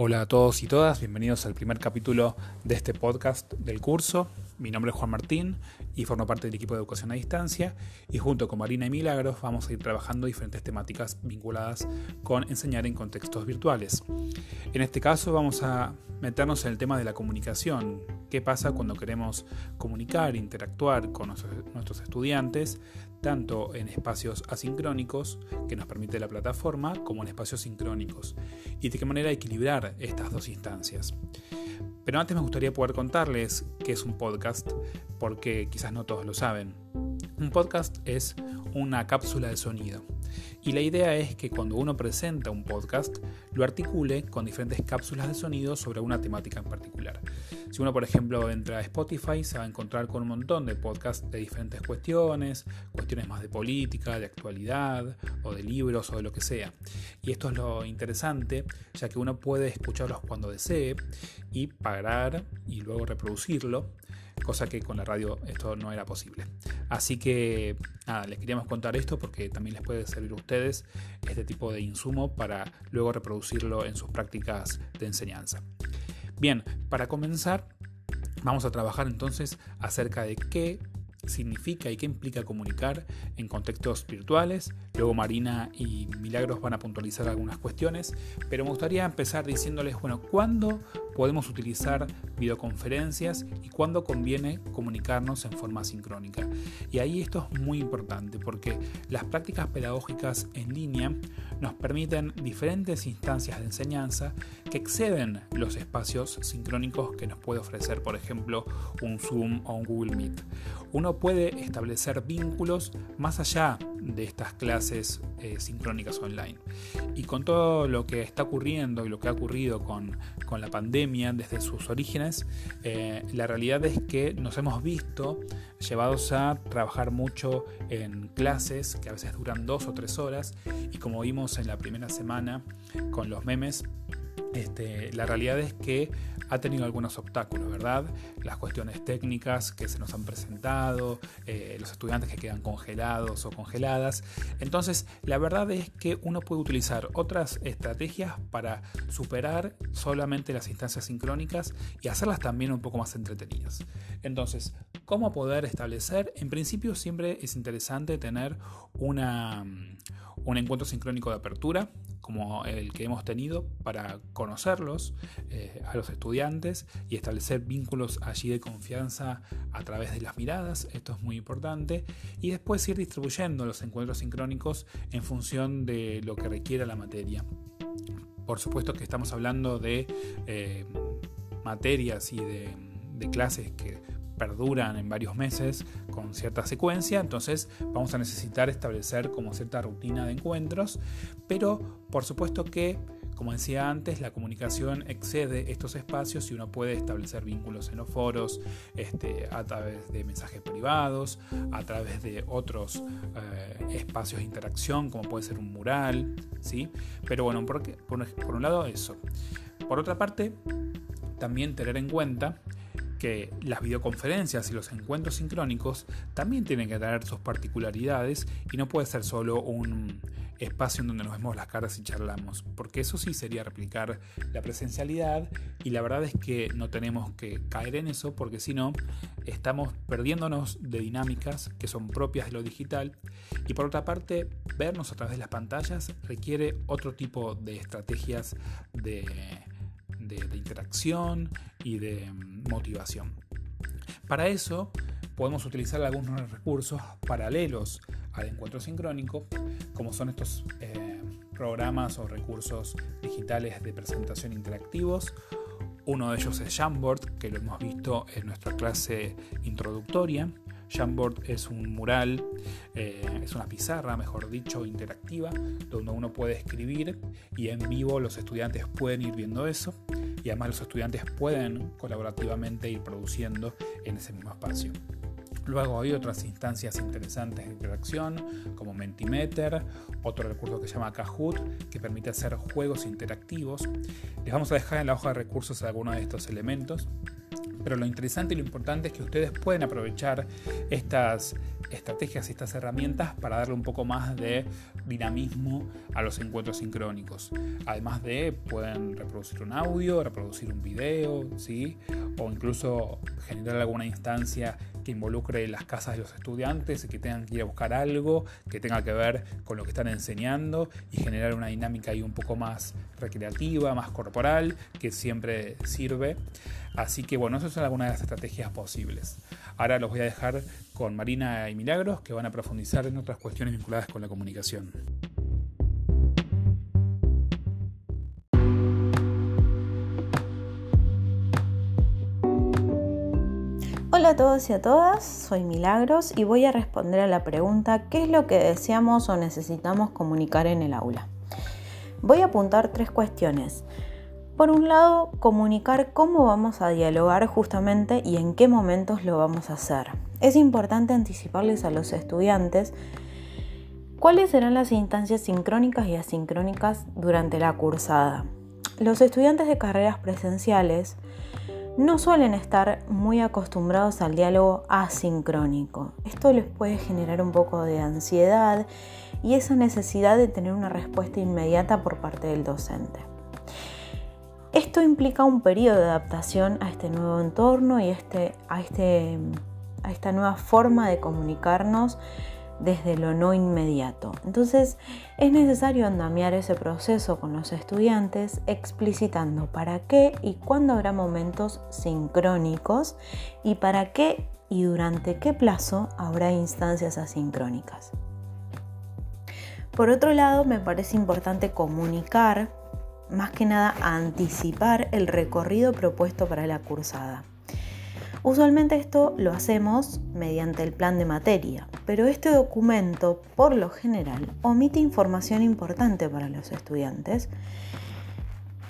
Hola a todos y todas, bienvenidos al primer capítulo de este podcast del curso. Mi nombre es Juan Martín y formo parte del equipo de educación a distancia y junto con Marina y Milagros vamos a ir trabajando diferentes temáticas vinculadas con enseñar en contextos virtuales. En este caso vamos a meternos en el tema de la comunicación. ¿Qué pasa cuando queremos comunicar, interactuar con nuestros estudiantes, tanto en espacios asincrónicos que nos permite la plataforma como en espacios sincrónicos? ¿Y de qué manera equilibrar estas dos instancias? Pero antes me gustaría poder contarles qué es un podcast, porque quizás no todos lo saben. Un podcast es una cápsula de sonido. Y la idea es que cuando uno presenta un podcast, lo articule con diferentes cápsulas de sonido sobre una temática en particular. Si uno, por ejemplo, entra a Spotify, se va a encontrar con un montón de podcasts de diferentes cuestiones, cuestiones más de política, de actualidad, o de libros, o de lo que sea. Y esto es lo interesante, ya que uno puede escucharlos cuando desee y parar y luego reproducirlo cosa que con la radio esto no era posible. Así que nada, les queríamos contar esto porque también les puede servir a ustedes este tipo de insumo para luego reproducirlo en sus prácticas de enseñanza. Bien, para comenzar, vamos a trabajar entonces acerca de qué significa y qué implica comunicar en contextos virtuales. Luego Marina y Milagros van a puntualizar algunas cuestiones, pero me gustaría empezar diciéndoles, bueno, ¿cuándo podemos utilizar videoconferencias y cuándo conviene comunicarnos en forma sincrónica? Y ahí esto es muy importante porque las prácticas pedagógicas en línea nos permiten diferentes instancias de enseñanza que exceden los espacios sincrónicos que nos puede ofrecer, por ejemplo, un Zoom o un Google Meet. Uno puede establecer vínculos más allá de estas clases eh, sincrónicas online. Y con todo lo que está ocurriendo y lo que ha ocurrido con, la pandemia desde sus orígenes, eh, la realidad es que nos hemos visto llevados a trabajar mucho en clases que a veces duran dos o tres horas y como vimos en la primera semana con los memes, este, la realidad es que ha tenido algunos obstáculos, ¿verdad? Las cuestiones técnicas que se nos han presentado, eh, los estudiantes que quedan congelados o congeladas. Entonces, la verdad es que uno puede utilizar otras estrategias para superar solamente las instancias sincrónicas y hacerlas también un poco más entretenidas. Entonces, ¿cómo poder establecer? En principio siempre es interesante tener una, un encuentro sincrónico de apertura como el que hemos tenido para conocerlos eh, a los estudiantes y establecer vínculos allí de confianza a través de las miradas, esto es muy importante, y después ir distribuyendo los encuentros sincrónicos en función de lo que requiera la materia. Por supuesto que estamos hablando de eh, materias y de, de clases que perduran en varios meses con cierta secuencia, entonces vamos a necesitar establecer como cierta rutina de encuentros, pero por supuesto que como decía antes, la comunicación excede estos espacios y uno puede establecer vínculos en los foros, este, a través de mensajes privados, a través de otros eh, espacios de interacción, como puede ser un mural, ¿sí? Pero bueno, por, por un lado eso. Por otra parte, también tener en cuenta que las videoconferencias y los encuentros sincrónicos también tienen que tener sus particularidades y no puede ser solo un espacio en donde nos vemos las caras y charlamos, porque eso sí sería replicar la presencialidad y la verdad es que no tenemos que caer en eso porque si no estamos perdiéndonos de dinámicas que son propias de lo digital. Y por otra parte vernos a través de las pantallas requiere otro tipo de estrategias de de, interacción y de mm, motivación. Para eso podemos utilizar algunos recursos paralelos al encuentro sincrónico, como son estos eh, programas o recursos digitales de presentación interactivos. Uno de ellos es Jamboard, que lo hemos visto en nuestra clase introductoria. Jamboard es un mural, eh, es una pizarra, mejor dicho, interactiva, donde uno puede escribir y en vivo los estudiantes pueden ir viendo eso y además los estudiantes pueden colaborativamente ir produciendo en ese mismo espacio. Luego hay otras instancias interesantes de interacción como Mentimeter, otro recurso que se llama Kahoot que permite hacer juegos interactivos. Les vamos a dejar en la hoja de recursos algunos de estos elementos Pero lo interesante y lo importante es que ustedes pueden aprovechar estas estrategias y estas herramientas para darle un poco más de dinamismo a los encuentros sincrónicos. Además de, pueden reproducir un audio, reproducir un video, ¿sí? o incluso generar alguna instancia que involucre las casas de los estudiantes y que tengan que ir a buscar algo que tenga que ver con lo que están enseñando y generar una dinámica ahí un poco más recreativa, más corporal, que siempre sirve. Así que bueno, son algunas de las estrategias posibles. Ahora los voy a dejar con Marina y Milagros, que van a profundizar en otras cuestiones vinculadas con la comunicación. Hola a todos y a todas, soy Milagros y voy a responder a la pregunta ¿qué es lo que deseamos o necesitamos comunicar en el aula? Voy a apuntar tres cuestiones. Por un lado, comunicar cómo vamos a dialogar justamente y en qué momentos lo vamos a hacer. Es importante anticiparles a los estudiantes cuáles serán las instancias sincrónicas y asincrónicas durante la cursada. Los estudiantes de carreras presenciales no suelen estar muy acostumbrados al diálogo asincrónico. Esto les puede generar un poco de ansiedad y esa necesidad de tener una respuesta inmediata por parte del docente. Esto implica un periodo de adaptación a este nuevo entorno y este, a, este, a esta nueva forma de comunicarnos desde lo no inmediato. Entonces es necesario andamiar ese proceso con los estudiantes explicitando para qué y cuándo habrá momentos sincrónicos y para qué y durante qué plazo habrá instancias asincrónicas. Por otro lado, me parece importante comunicar más que nada anticipar el recorrido propuesto para la cursada. Usualmente esto lo hacemos mediante el plan de materia, pero este documento, por lo general, omite información importante para los estudiantes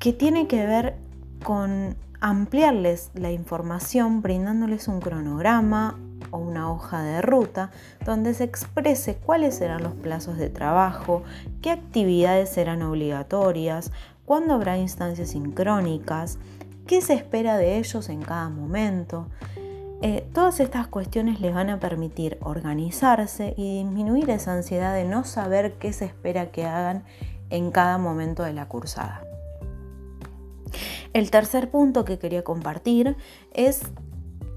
que tiene que ver con ampliarles la información brindándoles un cronograma o una hoja de ruta donde se exprese cuáles serán los plazos de trabajo, qué actividades serán obligatorias, cuándo habrá instancias sincrónicas, qué se espera de ellos en cada momento. Eh, todas estas cuestiones les van a permitir organizarse y disminuir esa ansiedad de no saber qué se espera que hagan en cada momento de la cursada. El tercer punto que quería compartir es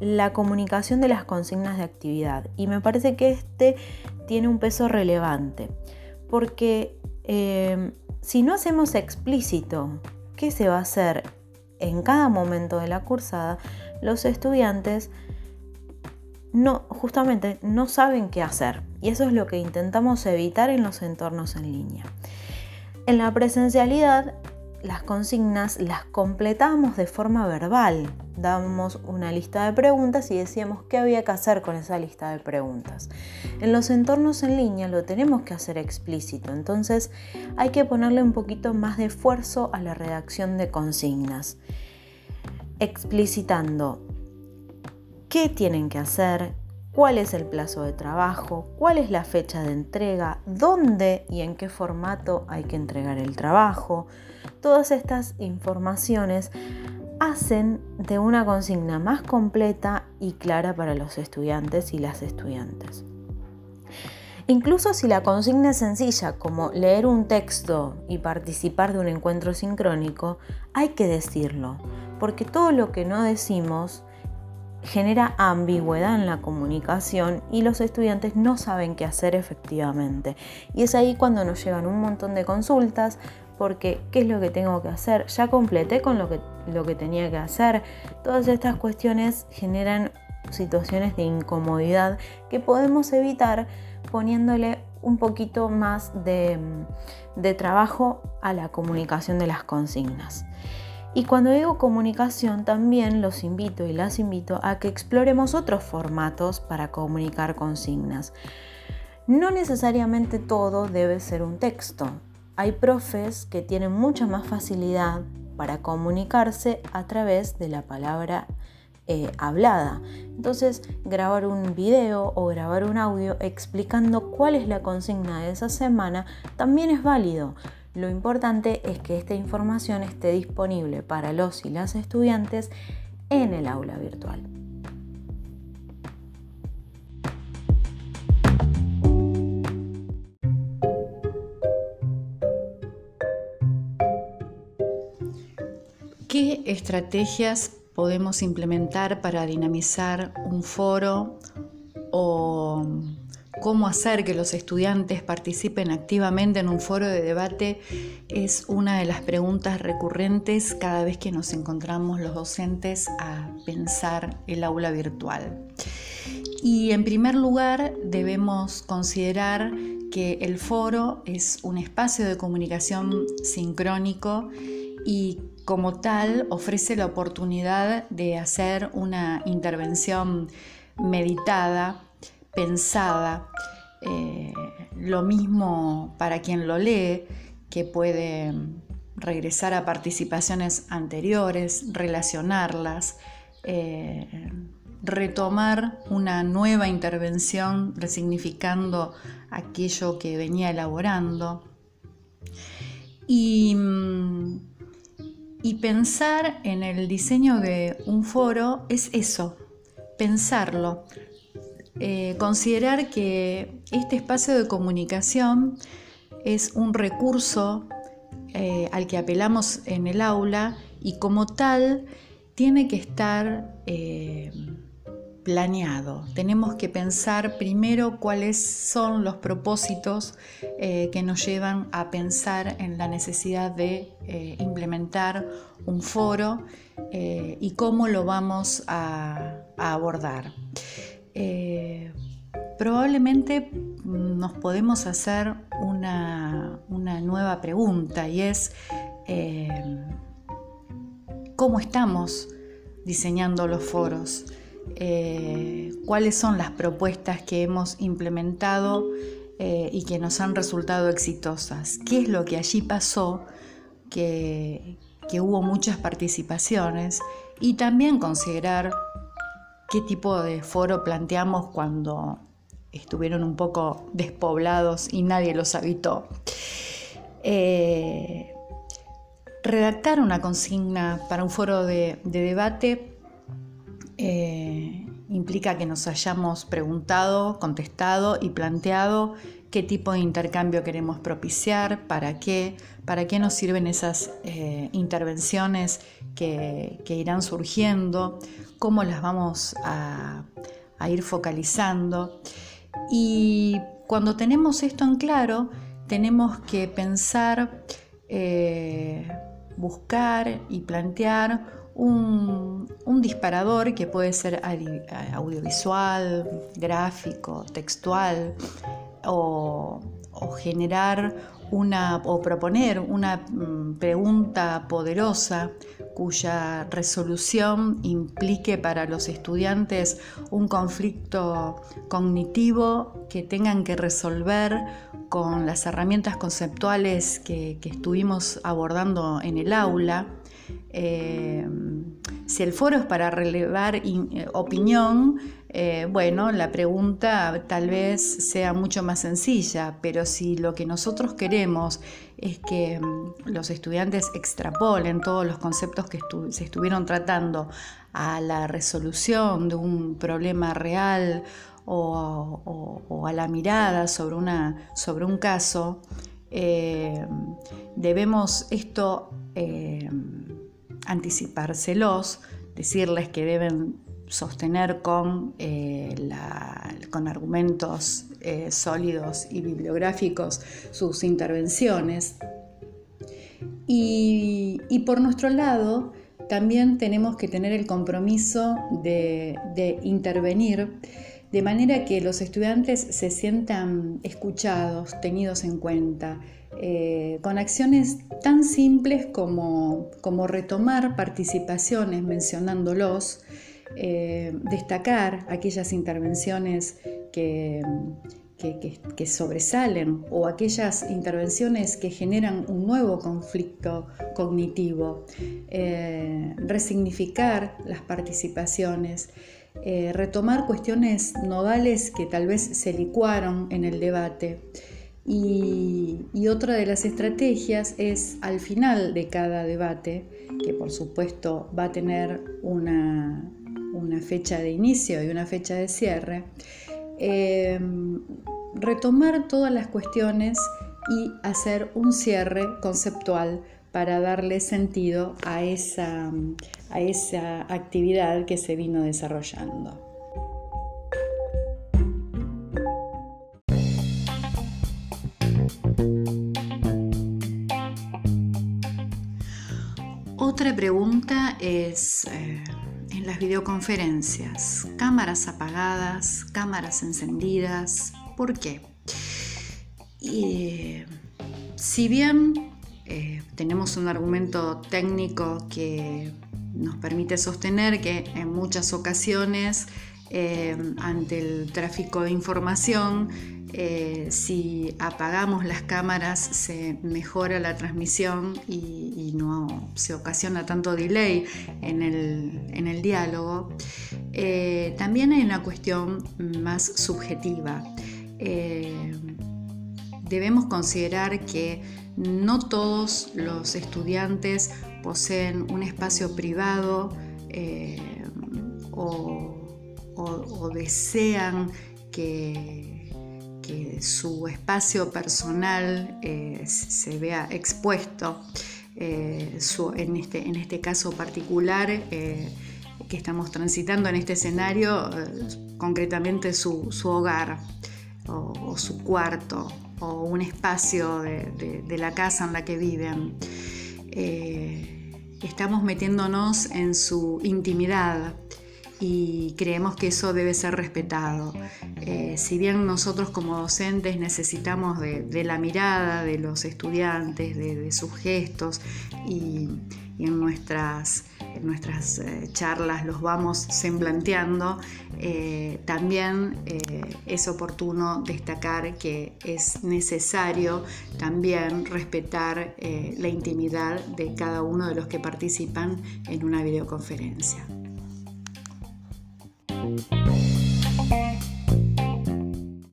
la comunicación de las consignas de actividad y me parece que este tiene un peso relevante porque eh, si no hacemos explícito qué se va a hacer en cada momento de la cursada, los estudiantes no, justamente no saben qué hacer. Y eso es lo que intentamos evitar en los entornos en línea. En la presencialidad las consignas las completamos de forma verbal. Dábamos una lista de preguntas y decíamos qué había que hacer con esa lista de preguntas. En los entornos en línea lo tenemos que hacer explícito, entonces hay que ponerle un poquito más de esfuerzo a la redacción de consignas, explicitando qué tienen que hacer, cuál es el plazo de trabajo, cuál es la fecha de entrega, dónde y en qué formato hay que entregar el trabajo. Todas estas informaciones hacen de una consigna más completa y clara para los estudiantes y las estudiantes. Incluso si la consigna es sencilla, como leer un texto y participar de un encuentro sincrónico, hay que decirlo, porque todo lo que no decimos genera ambigüedad en la comunicación y los estudiantes no saben qué hacer efectivamente. Y es ahí cuando nos llegan un montón de consultas porque ¿qué es lo que tengo que hacer? Ya completé con lo que, lo que tenía que hacer. Todas estas cuestiones generan situaciones de incomodidad que podemos evitar poniéndole un poquito más de, de trabajo a la comunicación de las consignas. Y cuando digo comunicación, también los invito y las invito a que exploremos otros formatos para comunicar consignas. No necesariamente todo debe ser un texto. Hay profes que tienen mucha más facilidad para comunicarse a través de la palabra eh, hablada. Entonces, grabar un video o grabar un audio explicando cuál es la consigna de esa semana también es válido. Lo importante es que esta información esté disponible para los y las estudiantes en el aula virtual. Estrategias podemos implementar para dinamizar un foro o cómo hacer que los estudiantes participen activamente en un foro de debate es una de las preguntas recurrentes cada vez que nos encontramos los docentes a pensar el aula virtual. Y en primer lugar debemos considerar que el foro es un espacio de comunicación sincrónico y como tal ofrece la oportunidad de hacer una intervención meditada, pensada, eh, lo mismo para quien lo lee, que puede regresar a participaciones anteriores, relacionarlas, eh, retomar una nueva intervención resignificando aquello que venía elaborando. Y mm, y pensar en el diseño de un foro es eso, pensarlo, eh, considerar que este espacio de comunicación es un recurso eh, al que apelamos en el aula y como tal tiene que estar eh, planeado. Tenemos que pensar primero cuáles son los propósitos eh, que nos llevan a pensar en la necesidad de eh, implementar un foro eh, y cómo lo vamos a, abordar. probablemente nos podemos hacer una, una nueva pregunta y es ¿cómo estamos diseñando los foros? Eh, cuáles son las propuestas que hemos implementado eh, y que nos han resultado exitosas. ¿Qué es lo que allí pasó? Que, que hubo muchas participaciones y también considerar qué tipo de foro planteamos cuando estuvieron un poco despoblados y nadie los habitó. Eh, redactar una consigna para un foro de debate eh, implica que nos hayamos preguntado, contestado y planteado qué tipo de intercambio queremos propiciar, para qué, para qué nos sirven esas eh, intervenciones que, irán surgiendo, cómo las vamos a, ir focalizando. Y cuando tenemos esto en claro, tenemos que pensar, eh, buscar y plantear un, disparador que puede ser audiovisual, gráfico, textual, o, generar una o proponer una mm, pregunta poderosa cuya resolución implique para los estudiantes un conflicto cognitivo que tengan que resolver con las herramientas conceptuales que estuvimos abordando en el aula eh, si el foro es para relevar eh, opinión, eh, bueno, la pregunta tal vez sea mucho más sencilla, pero si lo que nosotros queremos es que mm, los estudiantes extrapolen todos los conceptos que se estuvieron tratando a la resolución de un problema real o, a la mirada sobre, una, sobre un caso, debemos esto anticipárselos, decirles que deben sostener con, eh, con argumentos eh, sólidos y bibliográficos sus intervenciones. Y, por nuestro lado, también tenemos que tener el compromiso de intervenir de manera que los estudiantes se sientan escuchados, tenidos en cuenta, eh, con acciones tan simples como, retomar participaciones mencionándolos, eh, destacar aquellas intervenciones que, que, sobresalen o aquellas intervenciones que generan un nuevo conflicto cognitivo, eh, resignificar las participaciones. Retomar cuestiones nodales que tal vez se licuaron en el debate. Y, otra de las estrategias es al final de cada debate, que por supuesto va a tener una, fecha de inicio y una fecha de cierre, em, retomar todas las cuestiones y hacer un cierre conceptual para darle sentido a esa, a esa actividad que se vino desarrollando. Otra pregunta es eh, en las videoconferencias, cámaras apagadas, cámaras encendidas, ¿por qué? Y, si bien eh, tenemos un argumento técnico que nos permite sostener que en muchas ocasiones eh, ante el tráfico de información eh, si apagamos las cámaras se mejora la transmisión y, no se ocasiona tanto delay en el, diálogo. Eh, también hay una cuestión más subjetiva. Debemos considerar que no todos los estudiantes poseen un espacio privado o desean que su espacio personal eh, se vea expuesto. Eh, en, este, en, este, caso particular eh, que estamos transitando en este escenario, concretamente su, hogar o, su cuarto o un espacio de, la casa en la que viven. estamos metiéndonos en su intimidad y creemos que eso debe ser respetado. Eh, si bien nosotros como docentes necesitamos de, la mirada de los estudiantes, de, sus gestos y, en nuestras, nuestras eh, charlas los vamos semblanteando, eh, también eh, es oportuno destacar que es necesario también respetar la intimidad de cada uno de los que participan en una videoconferencia.